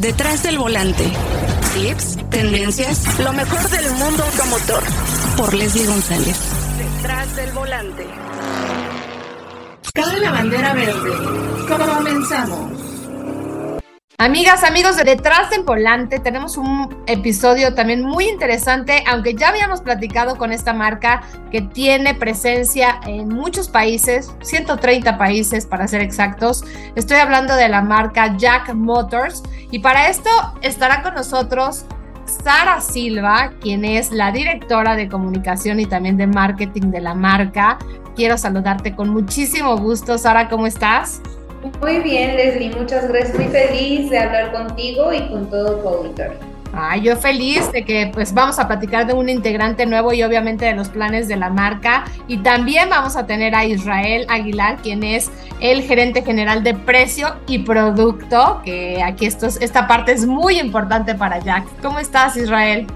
Detrás del volante. Tips, tendencias, lo mejor del mundo automotor. Por Leslie González. Detrás del volante. Cabe la bandera verde. Comenzamos. Amigas, amigos de Detrás del Volante, tenemos un episodio también muy interesante, aunque ya habíamos platicado con esta marca que tiene presencia en muchos países, 130 países para ser exactos. Estoy hablando de la marca Jack Motors y para esto estará con nosotros Sara Silva, quien es la directora de comunicación y también de marketing de la marca. Quiero saludarte con muchísimo gusto. Sara, ¿cómo estás? Muy bien, Leslie, muchas gracias. Muy feliz de hablar contigo y con todo tu auditorio. Ay, yo feliz de que pues vamos a platicar de un integrante nuevo y obviamente de los planes de la marca. Y también vamos a tener a Israel Aguilar, quien es el gerente general de precio y producto, que aquí esto, esta parte es muy importante para Jack. ¿Cómo estás, Israel?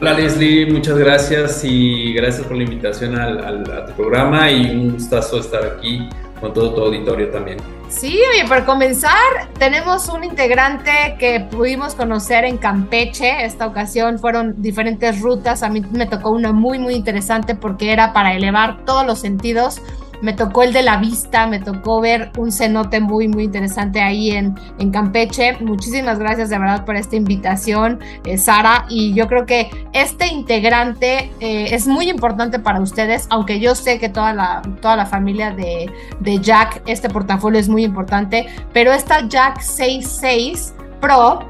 Hola Leslie, muchas gracias y gracias por la invitación al, a tu programa y un gustazo estar aquí con todo tu auditorio también. Sí, oye, para comenzar, tenemos un integrante que pudimos conocer en Campeche. Esta ocasión fueron diferentes rutas. A mí me tocó una muy, muy interesante porque era para elevar todos los sentidos me tocó el de la vista, me tocó ver un cenote muy, muy interesante ahí en, en Campeche. Muchísimas gracias de verdad por esta invitación, eh, Sara. Y yo creo que este integrante eh, es muy importante para ustedes, aunque yo sé que toda la, toda la familia de, de Jack, este portafolio es muy importante, pero esta Jack 66 Pro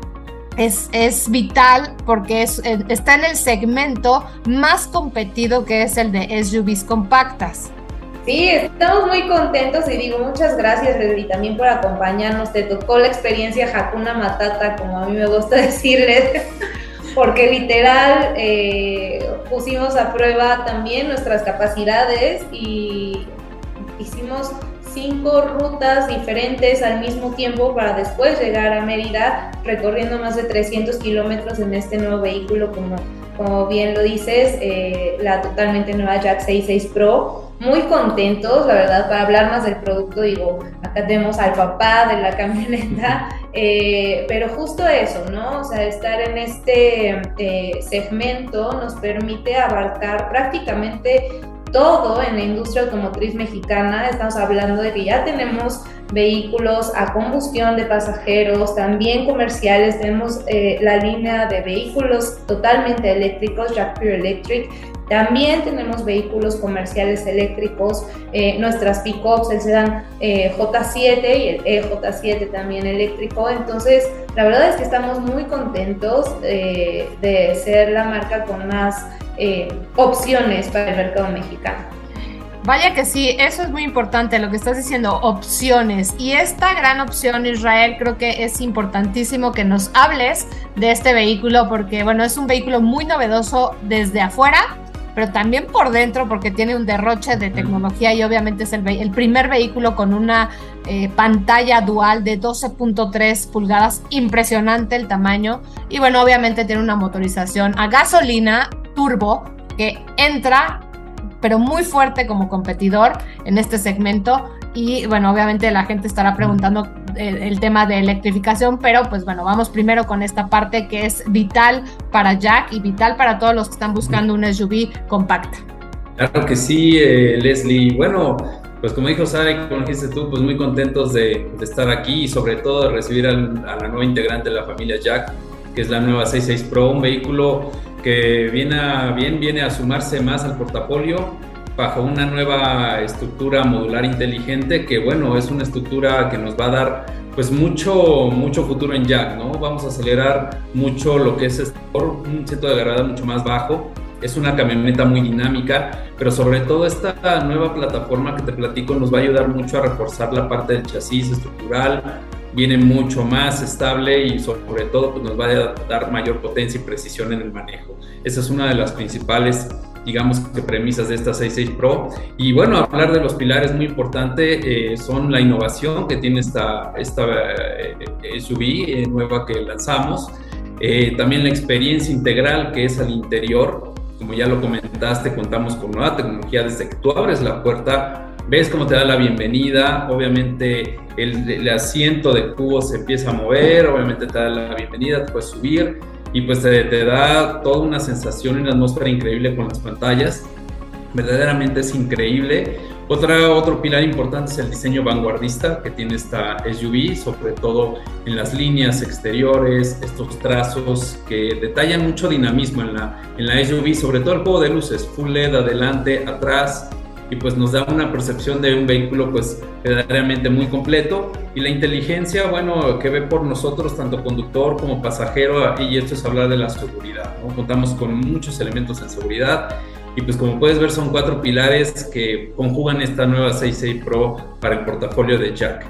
es, es, vital porque es, eh, está en el segmento más competido que es el de SUVs compactas. Sí, estamos muy contentos y digo muchas gracias, Leslie, también por acompañarnos. Te tocó la experiencia Hakuna Matata, como a mí me gusta decirles, porque literal eh, pusimos a prueba también nuestras capacidades y hicimos cinco rutas diferentes al mismo tiempo para después llegar a Mérida recorriendo más de 300 kilómetros en este nuevo vehículo como, como bien lo dices, eh, la totalmente nueva Jack 66 Pro muy contentos, la verdad, para hablar más del producto, digo, acá tenemos al papá de la camioneta, eh, pero justo eso, ¿no? O sea, estar en este eh, segmento nos permite abarcar prácticamente todo en la industria automotriz mexicana. Estamos hablando de que ya tenemos vehículos a combustión de pasajeros, también comerciales. Tenemos eh, la línea de vehículos totalmente eléctricos, Jack Pure Electric. También tenemos vehículos comerciales eléctricos, eh, nuestras pickups, el sedán eh, J7 y el EJ7 también eléctrico. Entonces, la verdad es que estamos muy contentos de ser la marca con más opciones para el mercado mexicano. Vaya que sí, eso es muy importante lo que estás diciendo, opciones. Y esta gran opción, Israel, creo que es importantísimo que nos hables de este vehículo porque, bueno, es un vehículo muy novedoso desde afuera, pero también por dentro porque tiene un derroche de tecnología y obviamente es el, el primer vehículo con una eh, pantalla dual de 12.3 pulgadas, impresionante el tamaño. Y bueno, obviamente tiene una motorización a gasolina turbo que entra pero muy fuerte como competidor en este segmento. Y bueno, obviamente la gente estará preguntando el, eh, el, tema de electrificación, pero pues bueno, vamos primero con esta parte que es vital para Jack y vital para todos los que están buscando una SUV compacta. Claro que sí, eh, Leslie. Bueno, pues como dijo Sara y como dijiste tú, pues muy contentos de, de estar aquí y sobre todo de recibir al, a la nueva integrante de la familia Jack, que es la nueva 66 Pro, un vehículo que viene a, bien viene a sumarse más al portafolio bajo una nueva estructura modular inteligente que bueno, es una estructura que nos va a dar pues mucho, mucho futuro en Jack, ¿no? Vamos a acelerar mucho lo que es un centro de agarrada mucho más bajo. Es una camioneta muy dinámica, pero sobre todo esta nueva plataforma que te platico nos va a ayudar mucho a reforzar la parte del chasis estructural, viene mucho más estable y sobre todo pues, nos va a dar mayor potencia y precisión en el manejo. Esa es una de las principales digamos que premisas de esta 66 Pro. Y bueno, hablar de los pilares muy importante eh, son la innovación que tiene esta, esta eh, SUV eh, nueva que lanzamos, también la experiencia integral que es al interior, como ya lo comentaste, contamos con nueva tecnología desde que tú abres la puerta ves cómo te da la bienvenida, obviamente el, asiento de cubo se empieza a mover, obviamente te da la bienvenida, te puedes subir y pues te, te da toda una sensación y una atmósfera increíble con las pantallas. Verdaderamente es increíble. Otra, otro pilar importante es el diseño vanguardista que tiene esta SUV, sobre todo en las líneas exteriores, estos trazos que detallan mucho dinamismo en la, en la SUV, sobre todo el juego de luces, full LED adelante, atrás, y pues nos da una percepción de un vehículo pues verdaderamente muy completo y la inteligencia, bueno, que ve por nosotros tanto conductor como pasajero y esto es hablar de la seguridad, ¿no? Contamos con muchos elementos en seguridad y pues como puedes ver son cuatro pilares que conjugan esta nueva 66 Pro para el portafolio de Jack.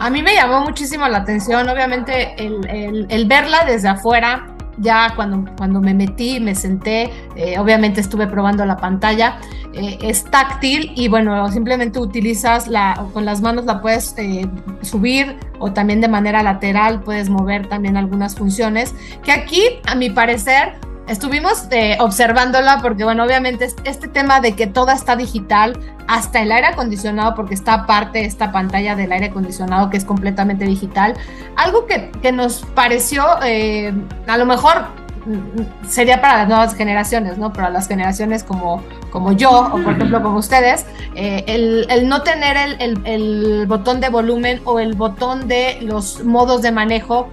A mí me llamó muchísimo la atención, obviamente el, el, verla desde afuera, ya cuando, cuando me metí, me senté, eh, obviamente estuve probando la pantalla, eh, es táctil y bueno, simplemente utilizas la, con las manos la puedes eh, subir o también de manera lateral puedes mover también algunas funciones, que aquí a mi parecer estuvimos eh, observándola porque, bueno, obviamente este tema de que todo está digital, hasta el aire acondicionado, porque está aparte esta pantalla del aire acondicionado que es completamente digital, algo que, nos pareció, eh, a lo mejor mm, sería para las nuevas generaciones, ¿no? Para las generaciones como, como yo o por ejemplo como ustedes, eh, el, no tener el, el, botón de volumen o el botón de los modos de manejo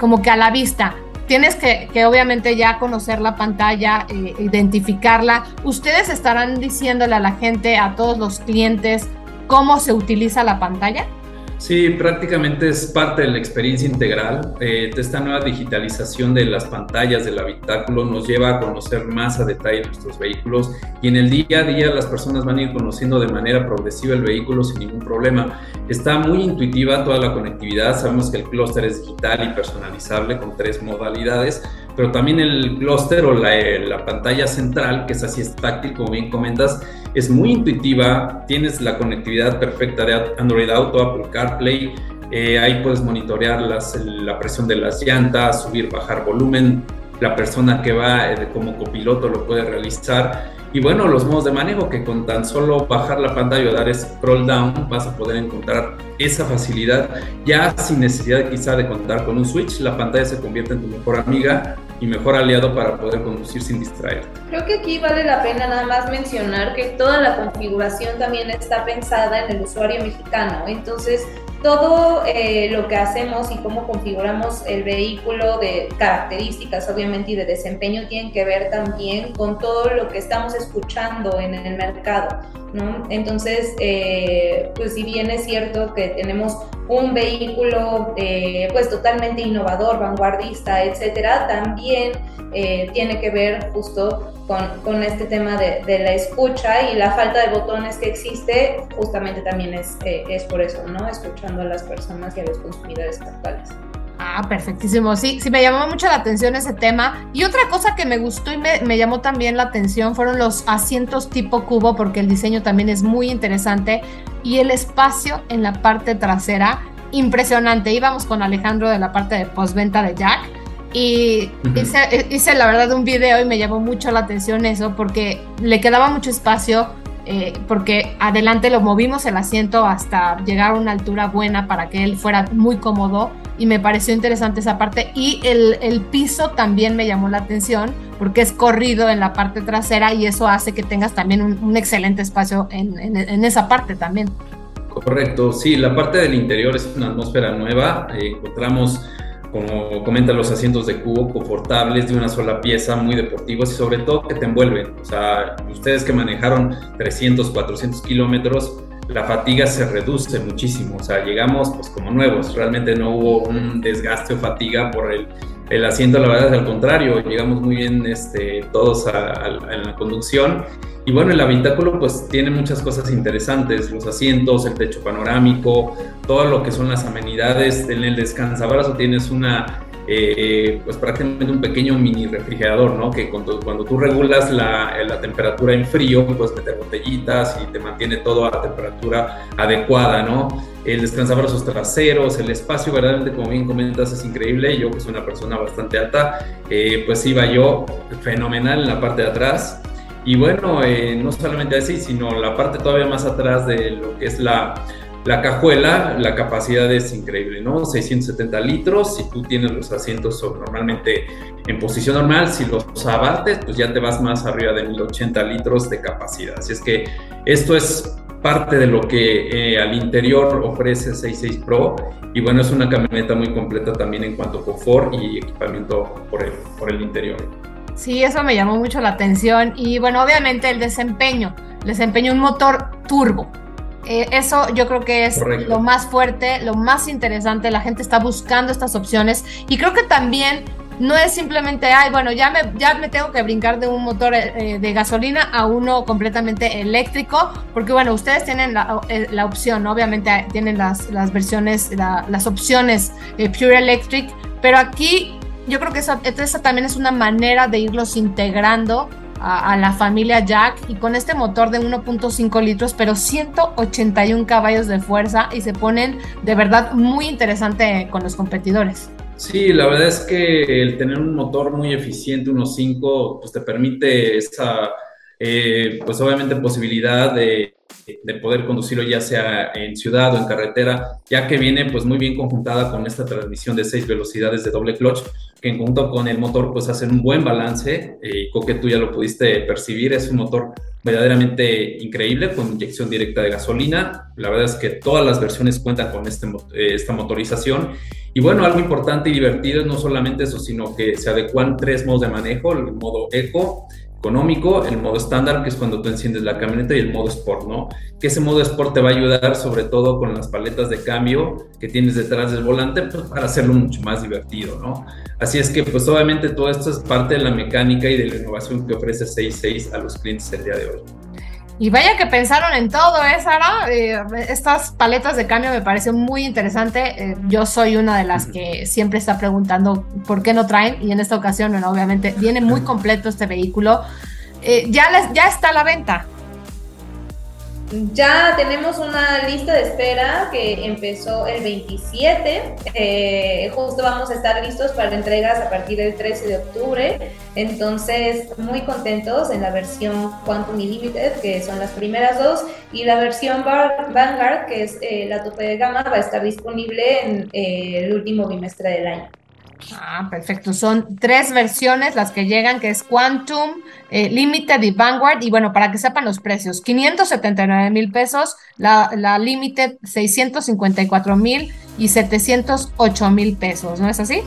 como que a la vista tienes que, obviamente ya conocer la pantalla, eh, identificarla. Ustedes estarán diciéndole a la gente, a todos los clientes, cómo se utiliza la pantalla. Sí, prácticamente es parte de la experiencia integral. Eh, esta nueva digitalización de las pantallas del habitáculo nos lleva a conocer más a detalle nuestros vehículos y en el día a día las personas van a ir conociendo de manera progresiva el vehículo sin ningún problema. Está muy intuitiva toda la conectividad. Sabemos que el clúster es digital y personalizable con tres modalidades, pero también el clúster o la, eh, la pantalla central, que es así es táctil, como bien comentas, es muy intuitiva, tienes la conectividad perfecta de Android Auto, Apple CarPlay, eh, ahí puedes monitorear la presión de las llantas, subir, bajar volumen, la persona que va eh, como copiloto lo puede realizar. Y bueno, los modos de manejo que con tan solo bajar la pantalla o dar scroll down vas a poder encontrar esa facilidad ya sin necesidad quizá de contar con un switch, la pantalla se convierte en tu mejor amiga y mejor aliado para poder conducir sin distraerte. Creo que aquí vale la pena nada más mencionar que toda la configuración también está pensada en el usuario mexicano, entonces todo eh, lo que hacemos y cómo configuramos el vehículo de características, obviamente, y de desempeño tienen que ver también con todo lo que estamos escuchando en el mercado. Entonces, eh, pues si bien es cierto que tenemos un vehículo eh, pues totalmente innovador, vanguardista, etcétera, también tiene que ver justo con, este tema de, de, la escucha y la falta de botones que existe, justamente también es, es por eso, ¿no? Escucha a las personas y a los consumidores actuales. Ah, perfectísimo. Sí, sí, me llamó mucho la atención ese tema. Y otra cosa que me gustó y me, me, llamó también la atención fueron los asientos tipo cubo, porque el diseño también es muy interesante. Y el espacio en la parte trasera, impresionante. Íbamos con Alejandro de la parte de postventa de Jack. Y hice, hice la verdad un video y me llamó mucho la atención eso, porque le quedaba mucho espacio eh, porque adelante lo movimos el asiento hasta llegar a una altura buena para que él fuera muy cómodo y me pareció interesante esa parte y el, el piso también me llamó la atención porque es corrido en la parte trasera y eso hace que tengas también un, excelente espacio en, en, esa parte también. Correcto, sí, la parte del interior es una atmósfera nueva, eh, encontramos como comentan los asientos de cubo, confortables, de una sola pieza, muy deportivos y sobre todo que te envuelven. O sea, ustedes que manejaron 300, 400 kilómetros, la fatiga se reduce muchísimo. O sea, llegamos pues como nuevos. Realmente no hubo un desgaste o fatiga por el, el asiento, la verdad es al contrario. Llegamos muy bien este, todos en la conducción y bueno, el habitáculo pues tiene muchas cosas interesantes, los asientos, el techo panorámico, todo lo que son las amenidades. En el descansabrazos tienes una, eh, pues prácticamente un pequeño mini refrigerador, ¿no? Que cuando, cuando tú regulas la, la, temperatura en frío, puedes meter botellitas y te mantiene todo a la temperatura adecuada, ¿no? El descansabrazos traseros, el espacio verdaderamente, como bien comentas, es increíble. Yo que soy una persona bastante alta, eh, pues iba yo fenomenal en la parte de atrás Y bueno, eh, no solamente así, sino la parte todavía más atrás de lo que es la, la cajuela, la capacidad es increíble, ¿no? 670 litros, si tú tienes los asientos normalmente en posición normal, si los abates, pues ya te vas más arriba de 1080 litros de capacidad. Así es que esto es parte de lo que eh, al interior ofrece 66 Pro y bueno, es una camioneta muy completa también en cuanto a confort y equipamiento por el, por el interior. Sí, eso me llamó mucho la atención y bueno, obviamente el desempeño, el desempeño un motor turbo. Eh, eso yo creo que es lo más fuerte, lo más interesante, la gente está buscando estas opciones y creo que también no es simplemente, ay, bueno, ya me, ya me tengo que brincar de un motor eh, de gasolina a uno completamente eléctrico, porque bueno, ustedes tienen la, eh, opción, obviamente tienen las, las versiones, las opciones eh, Pure Electric, pero aquí yo creo que esa, esa también es una manera de irlos integrando a, la familia Jack y con este motor de 1.5 litros, pero 181 caballos de fuerza y se ponen de verdad muy interesante con los competidores. Sí, la verdad es que el tener un motor muy eficiente, 1.5, pues te permite esa, eh, pues obviamente posibilidad de, de, poder conducirlo ya sea en ciudad o en carretera, ya que viene pues muy bien conjuntada con esta transmisión de seis velocidades de doble clutch, que en conjunto con el motor pues hacen un buen balance, eh, y creo que tú ya lo pudiste percibir, es un motor verdaderamente increíble con inyección directa de gasolina. La verdad es que todas las versiones cuentan con este, eh, esta motorización. Y bueno, algo importante y divertido es no solamente eso, sino que se adecuan tres modos de manejo, el modo eco, económico, el modo estándar, que es cuando tú enciendes la camioneta, y el modo sport, ¿no? Que ese modo sport te va a ayudar sobre todo con las paletas de cambio que tienes detrás del volante, pues para hacerlo mucho más divertido, ¿no? Así es que, pues obviamente todo esto es parte de la mecánica y de la innovación que ofrece 66 a los clientes el día de hoy. Y vaya que pensaron en todo, ¿eh, Sara? Eh, estas paletas de cambio me pareció muy interesante. Eh, yo soy una de las que siempre está preguntando por qué no traen y en esta ocasión, bueno, obviamente, viene muy completo este vehículo. Eh, ya, les, ya está a la venta. Ya tenemos una lista de espera que empezó el 27. Eh, justo vamos a estar listos para entregas a partir del 13 de octubre. Entonces, muy contentos en la versión Quantum Limited, que son las primeras dos, y la versión Vanguard, que es eh, la tope de gama, va a estar disponible en eh, el último bimestre del año. Ah, perfecto. Son tres versiones las que llegan, que es Quantum, eh, Limited y Vanguard. Y bueno, para que sepan los precios, 579 mil pesos, la, la Limited 654 mil y 708 mil pesos, ¿no es así?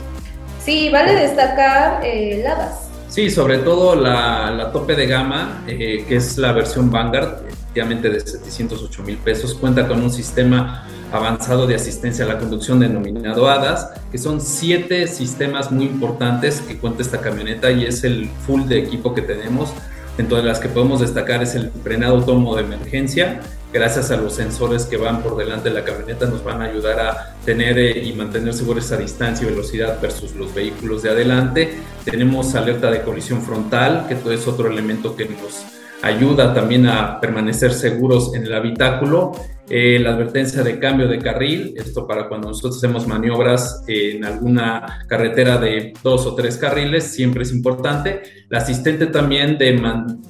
Sí, vale destacar eh, la base. Sí, sobre todo la, la tope de gama, eh, que es la versión Vanguard, efectivamente de 708 mil pesos, cuenta con un sistema avanzado de asistencia a la conducción denominado ADAS, que son siete sistemas muy importantes que cuenta esta camioneta y es el full de equipo que tenemos. Entre las que podemos destacar es el frenado autónomo de emergencia. Gracias a los sensores que van por delante de la camioneta nos van a ayudar a tener eh, y mantener segura esa distancia y velocidad versus los vehículos de adelante. Tenemos alerta de colisión frontal, que es otro elemento que nos ayuda también a permanecer seguros en el habitáculo eh, la advertencia de cambio de carril, esto para cuando nosotros hacemos maniobras en alguna carretera de dos o tres carriles, siempre es importante. La asistente también de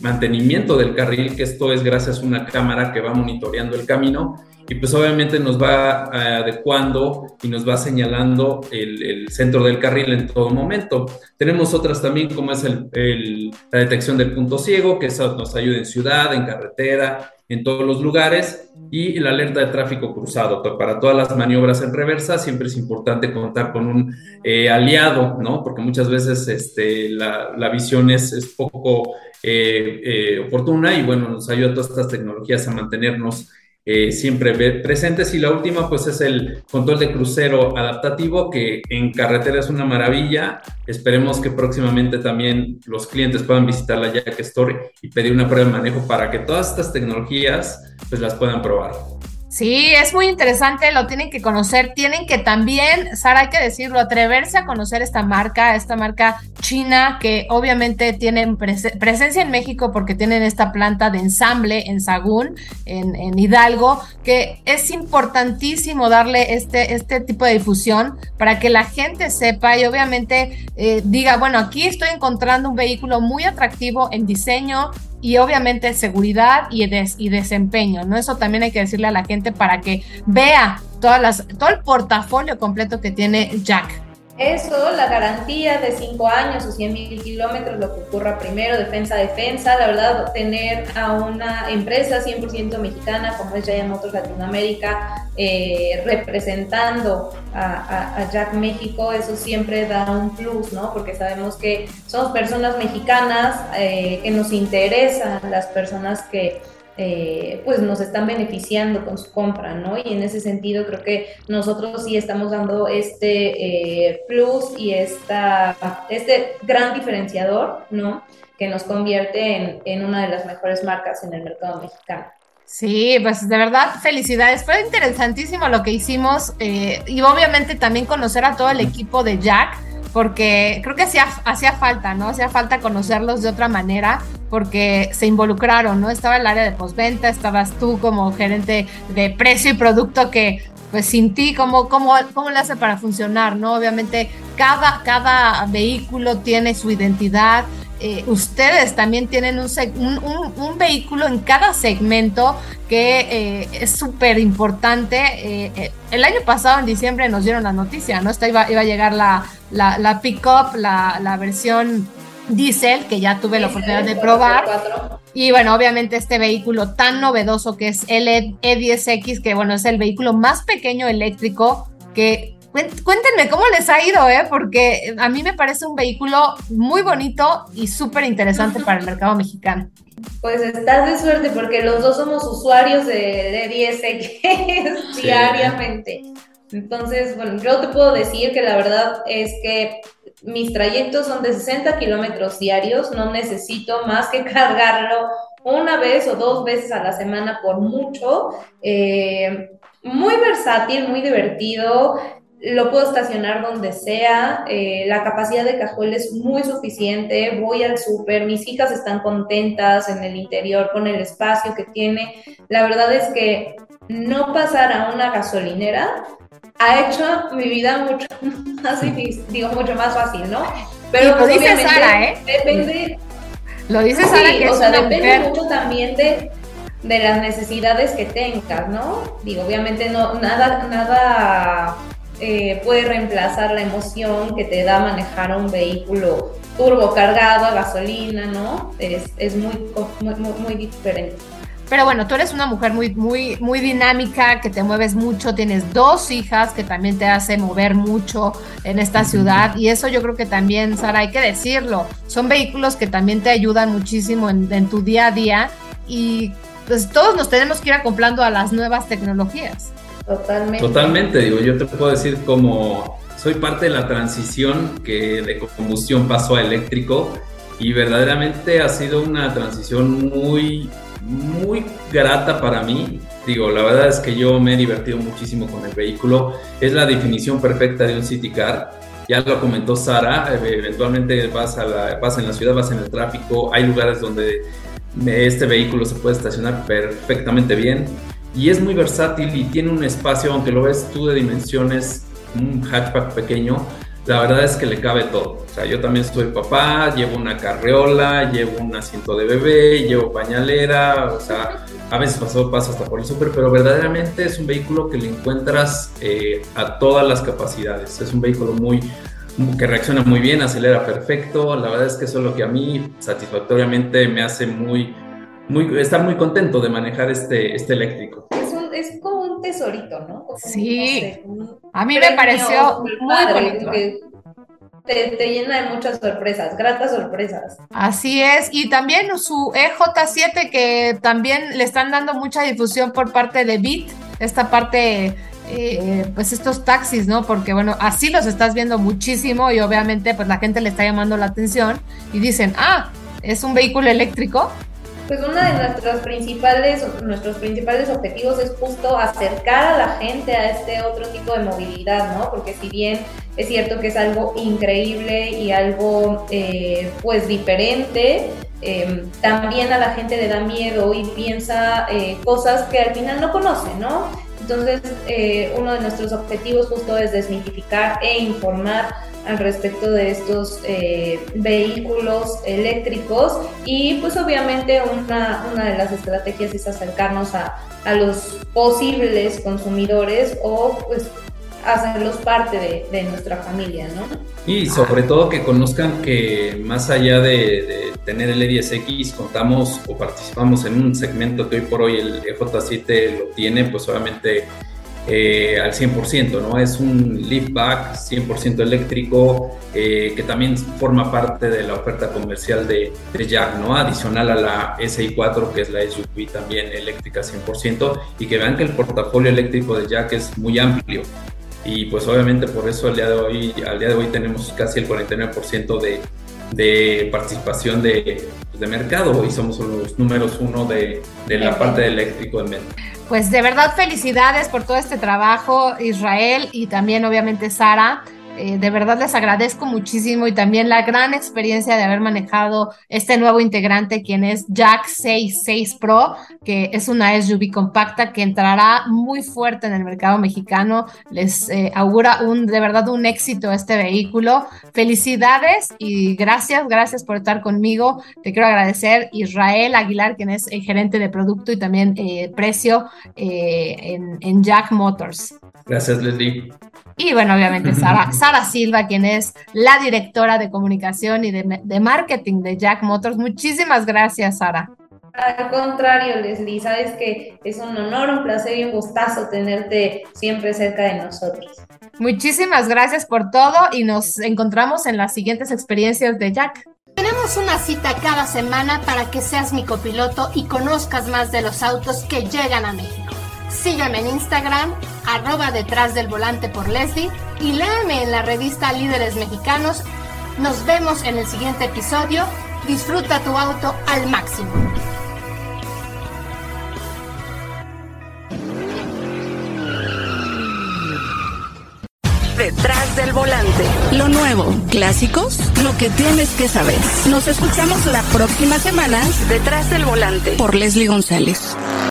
mantenimiento del carril, que esto es gracias a una cámara que va monitoreando el camino y pues obviamente nos va eh, adecuando y nos va señalando el, centro del carril en todo momento. Tenemos otras también como es el, la detección del punto ciego, que eso nos ayuda en ciudad, en carretera, en todos los lugares y la alerta de tráfico cruzado. Para todas las maniobras en reversa siempre es importante contar con un eh, aliado, ¿no? Porque muchas veces este, la, la visión es, es poco eh, oportuna y bueno, nos ayuda todas estas tecnologías a mantenernos eh, siempre presentes. Y la última, pues, es el control de crucero adaptativo, que en carretera es una maravilla. Esperemos que próximamente también los clientes puedan visitar la Jack Store y pedir una prueba de manejo para que todas estas tecnologías, pues, las puedan probar. Sí, es muy interesante, lo tienen que conocer, tienen que también, Sara, hay que decirlo, atreverse a conocer esta marca, esta marca china que obviamente tienen presencia en México porque tienen esta planta de ensamble en Sagún, en, Hidalgo, que es importantísimo darle este, este tipo de difusión para que la gente sepa y obviamente eh, diga, bueno, aquí estoy encontrando un vehículo muy atractivo en diseño, y obviamente seguridad y, y desempeño, ¿no? Eso también hay que decirle a la gente para que vea todas las, todo el portafolio completo que tiene Jack. Eso, la garantía de 5 años o 100 mil kilómetros, lo que ocurra primero, defensa, defensa, la verdad, tener a una empresa 100% mexicana como es Giant Motors Latinoamérica eh, representando a, Jack México, eso siempre da un plus, ¿no? Porque sabemos que somos personas mexicanas, eh, que nos interesan las personas que eh, pues nos están beneficiando con su compra, ¿no? Y en ese sentido creo que nosotros sí estamos dando este eh, plus y esta, este gran diferenciador, ¿no? Que nos convierte en, una de las mejores marcas en el mercado mexicano. Sí, pues de verdad, felicidades. Fue interesantísimo lo que hicimos eh, y obviamente también conocer a todo el equipo de Jack porque creo que hacía, hacía falta, ¿no? Hacía falta conocerlos de otra manera porque se involucraron, ¿no? Estaba el área de postventa, estabas tú como gerente de precio y producto que pues sin ti, ¿cómo, cómo, cómo le hace para funcionar? ¿no? Obviamente cada, cada vehículo tiene su identidad, eh, ustedes también tienen un, un, un, vehículo en cada segmento que eh, es súper importante. Eh, el año pasado, en diciembre, nos dieron la noticia, ¿no? Esta iba, iba a llegar la, la, la pick-up, la, la, versión diésel, que ya tuve la oportunidad de probar. Y bueno, obviamente este vehículo tan novedoso que es el E10X, que bueno, es el vehículo más pequeño eléctrico que Cuéntenme cómo les ha ido, ¿eh? porque a mí me parece un vehículo muy bonito y súper interesante para el mercado mexicano. Pues estás de suerte porque los dos somos usuarios de, de 10X diariamente. Entonces, bueno, yo te puedo decir que la verdad es que mis trayectos son de 60 kilómetros diarios, no necesito más que cargarlo una vez o dos veces a la semana por mucho. Eh, muy versátil, muy divertido lo puedo estacionar donde sea, eh, la capacidad de cajuel es muy suficiente, voy al súper, mis hijas están contentas en el interior con el espacio que tiene. La verdad es que no pasar a una gasolinera ha hecho mi vida mucho más difícil, digo, mucho más fácil, ¿no? Pero lo pues, dice Sara, ¿eh? Depende. Lo dice Sara que o sea, depende mucho también de, de las necesidades que tengas, ¿no? Digo, obviamente no, nada, nada eh, puede reemplazar la emoción que te da manejar un vehículo turbo cargado a gasolina, ¿no? Es, muy, muy, muy, diferente. Pero bueno, tú eres una mujer muy, muy, muy dinámica, que te mueves mucho, tienes dos hijas que también te hace mover mucho en esta ciudad y eso yo creo que también, Sara, hay que decirlo, son vehículos que también te ayudan muchísimo en, en tu día a día y pues todos nos tenemos que ir acoplando a las nuevas tecnologías. Totalmente. Totalmente, digo, yo te puedo decir como soy parte de la transición que de combustión pasó a eléctrico y verdaderamente ha sido una transición muy, muy grata para mí. Digo, la verdad es que yo me he divertido muchísimo con el vehículo. Es la definición perfecta de un city car. Ya lo comentó Sara, eventualmente vas, a la, vas en la ciudad, vas en el tráfico, hay lugares donde este vehículo se puede estacionar perfectamente bien y es muy versátil y tiene un espacio, aunque lo ves tú de dimensiones, un hatchback pequeño, la verdad es que le cabe todo. O sea, yo también soy papá, llevo una carreola, llevo un asiento de bebé, llevo pañalera, o sea, a veces paso, paso hasta por el súper, pero verdaderamente es un vehículo que le encuentras eh, a todas las capacidades. Es un vehículo muy que reacciona muy bien, acelera perfecto. La verdad es que eso es lo que a mí satisfactoriamente me hace muy, muy, estar muy contento de manejar este, este eléctrico. Es, un, es como un tesorito, ¿no? sí, a mí me pareció muy bonito. te, te, llena de muchas sorpresas, gratas sorpresas. Así es, y también su EJ7 que también le están dando mucha difusión por parte de Bit, esta parte, eh, pues estos taxis, ¿no? Porque bueno, así los estás viendo muchísimo y obviamente pues la gente le está llamando la atención y dicen, ah, es un vehículo eléctrico, pues uno de nuestros principales, nuestros principales objetivos es justo acercar a la gente a este otro tipo de movilidad, ¿no? Porque si bien es cierto que es algo increíble y algo eh, pues diferente, em, también a la gente le da miedo y piensa eh, cosas que al final no conoce, ¿no? Entonces, eh, uno de nuestros objetivos justo es desmitificar e informar al respecto de estos eh, vehículos eléctricos y pues obviamente una, una de las estrategias es acercarnos a, a los posibles consumidores o pues hacerlos parte de, nuestra familia, ¿no? Y sobre todo que conozcan que más allá de, tener el E10X, contamos o participamos en un segmento que hoy por hoy el EJ7 lo tiene, pues obviamente eh, al 100%, ¿no? Es un liftback 100% eléctrico eh, que también forma parte de la oferta comercial de, de, Jack, ¿no? Adicional a la SI4, que es la SUV también eléctrica 100%, y que vean que el portafolio eléctrico de Jack es muy amplio y pues obviamente por eso al día de hoy, al día de hoy tenemos casi el 49% de, de participación de, de, mercado y somos los números uno de, de la parte de eléctrico en México. Pues de verdad felicidades por todo este trabajo, Israel y también obviamente Sara. Eh, de verdad les agradezco muchísimo y también la gran experiencia de haber manejado este nuevo integrante, quien es Jack 66 Pro, que es una SUV compacta que entrará muy fuerte en el mercado mexicano. Les eh, augura un, de verdad un éxito este vehículo. Felicidades y gracias, gracias por estar conmigo. Te quiero agradecer Israel Aguilar, quien es el gerente de producto y también eh, precio en, en Jack Motors. Gracias, Leslie. Y bueno, obviamente Sara, Sara Silva, quien es la directora de comunicación y de, marketing de Jack Motors. Muchísimas gracias, Sara. Al contrario, Leslie, sabes que es un honor, un placer y un gustazo tenerte siempre cerca de nosotros. Muchísimas gracias por todo y nos encontramos en las siguientes experiencias de Jack. Tenemos una cita cada semana para que seas mi copiloto y conozcas más de los autos que llegan a México. Sígueme en Instagram, arroba detrás del volante por Leslie y léame en la revista Líderes Mexicanos. Nos vemos en el siguiente episodio. Disfruta tu auto al máximo. Detrás del volante. Lo nuevo, clásicos, lo que tienes que saber. Nos escuchamos la próxima semana. Detrás del volante por Leslie González.